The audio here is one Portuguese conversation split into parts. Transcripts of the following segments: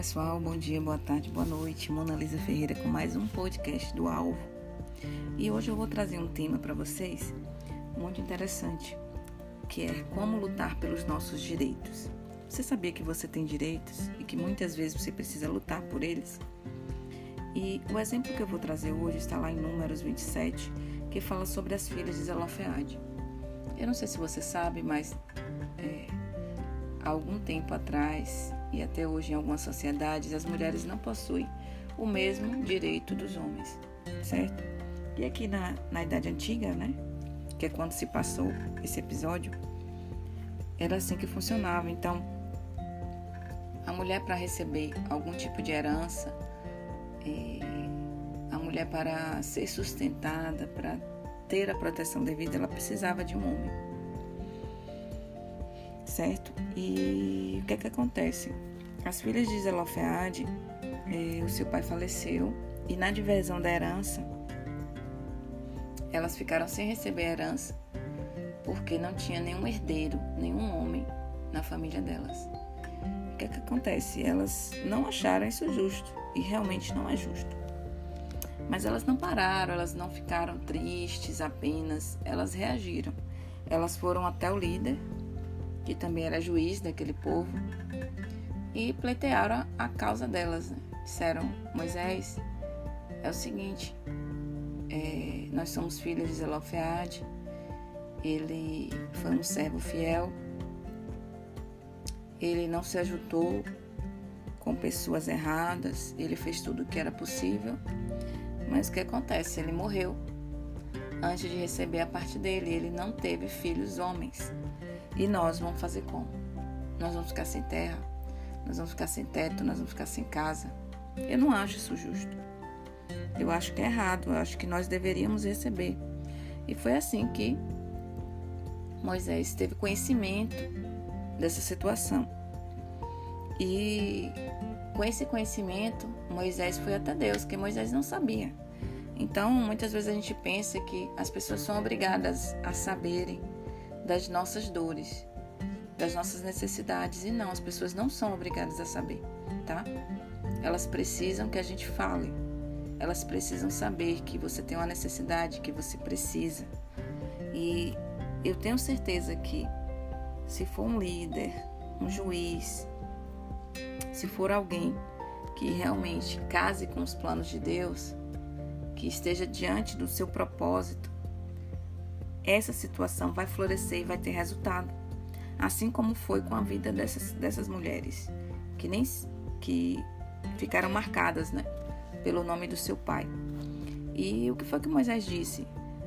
pessoal, bom dia, boa tarde, boa noite. Mona Lisa Ferreira com mais um podcast do Alvo. E hoje eu vou trazer um tema para vocês muito interessante, que é como lutar pelos nossos direitos. Você sabia que você tem direitos e que muitas vezes você precisa lutar por eles? E o exemplo que eu vou trazer hoje está lá em Números 27, que fala sobre as filhas de Zelofeade. Eu não sei se você sabe, mas é, há algum tempo atrás e até hoje em algumas sociedades as mulheres não possuem o mesmo direito dos homens, certo? E aqui na, na Idade Antiga, né, que é quando se passou esse episódio, era assim que funcionava. Então, a mulher para receber algum tipo de herança, é, a mulher para ser sustentada, para ter a proteção devida, ela precisava de um homem certo? E o que é que acontece? As filhas de Zelofeade, eh, o seu pai faleceu e na divisão da herança, elas ficaram sem receber a herança porque não tinha nenhum herdeiro, nenhum homem na família delas. O que é que acontece? Elas não acharam isso justo e realmente não é justo. Mas elas não pararam, elas não ficaram tristes apenas, elas reagiram. Elas foram até o líder, que também era juiz daquele povo, e pleitearam a causa delas. Né? Disseram: Moisés, é o seguinte, é, nós somos filhos de Zelofeade, ele foi um servo fiel, ele não se ajudou com pessoas erradas, ele fez tudo o que era possível, mas o que acontece? Ele morreu antes de receber a parte dele, ele não teve filhos homens. E nós vamos fazer como? Nós vamos ficar sem terra, nós vamos ficar sem teto, nós vamos ficar sem casa. Eu não acho isso justo. Eu acho que é errado, eu acho que nós deveríamos receber. E foi assim que Moisés teve conhecimento dessa situação. E com esse conhecimento, Moisés foi até Deus, que Moisés não sabia. Então, muitas vezes a gente pensa que as pessoas são obrigadas a saberem das nossas dores, das nossas necessidades. E não, as pessoas não são obrigadas a saber, tá? Elas precisam que a gente fale. Elas precisam saber que você tem uma necessidade, que você precisa. E eu tenho certeza que se for um líder, um juiz, se for alguém que realmente case com os planos de Deus, que esteja diante do seu propósito, essa situação vai florescer e vai ter resultado. Assim como foi com a vida dessas, dessas mulheres, que nem que ficaram marcadas, né, pelo nome do seu pai. E o que foi que Moisés disse?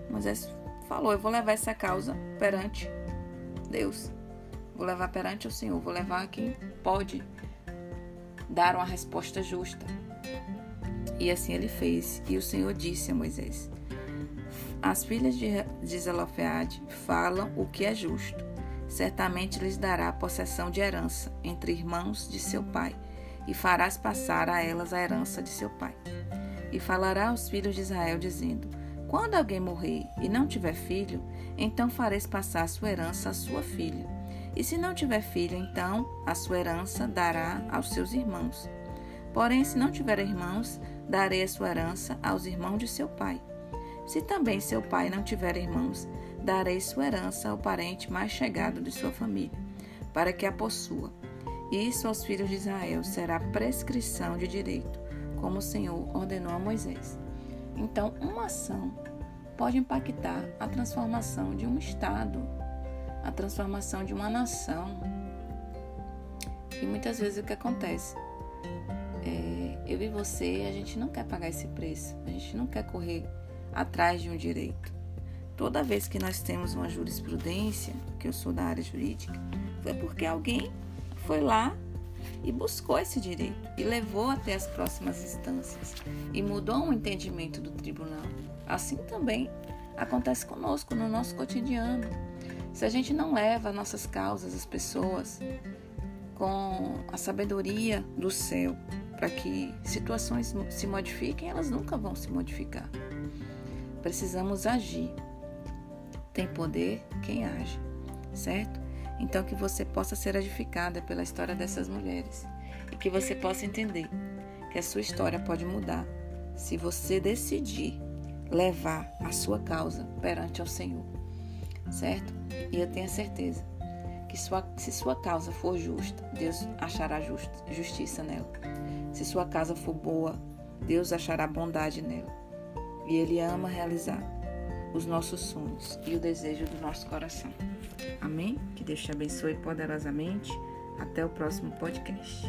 Moisés falou: Eu vou levar essa causa perante Deus. Vou levar perante o Senhor. Vou levar quem pode dar uma resposta justa. E assim ele fez. E o Senhor disse a Moisés: as filhas de Zelofeade falam o que é justo. Certamente lhes dará possessão de herança entre irmãos de seu pai, e farás passar a elas a herança de seu pai. E falará aos filhos de Israel, dizendo: Quando alguém morrer e não tiver filho, então fareis passar a sua herança à sua filha. E se não tiver filho, então a sua herança dará aos seus irmãos. Porém, se não tiver irmãos, darei a sua herança aos irmãos de seu pai. Se também seu pai não tiver irmãos, darei sua herança ao parente mais chegado de sua família, para que a possua. Isso aos filhos de Israel será prescrição de direito, como o Senhor ordenou a Moisés. Então, uma ação pode impactar a transformação de um Estado, a transformação de uma nação. E muitas vezes o que acontece? É, eu e você, a gente não quer pagar esse preço, a gente não quer correr atrás de um direito. Toda vez que nós temos uma jurisprudência, que eu sou da área jurídica, foi porque alguém foi lá e buscou esse direito e levou até as próximas instâncias e mudou o entendimento do tribunal. Assim também acontece conosco no nosso cotidiano. Se a gente não leva nossas causas às pessoas com a sabedoria do céu para que situações se modifiquem, elas nunca vão se modificar. Precisamos agir. Tem poder quem age, certo? Então que você possa ser edificada pela história dessas mulheres e que você possa entender que a sua história pode mudar se você decidir levar a sua causa perante ao Senhor, certo? E eu tenho certeza que sua, se sua causa for justa, Deus achará just, justiça nela. Se sua causa for boa, Deus achará bondade nela. E Ele ama realizar os nossos sonhos e o desejo do nosso coração. Amém? Que Deus te abençoe poderosamente. Até o próximo podcast.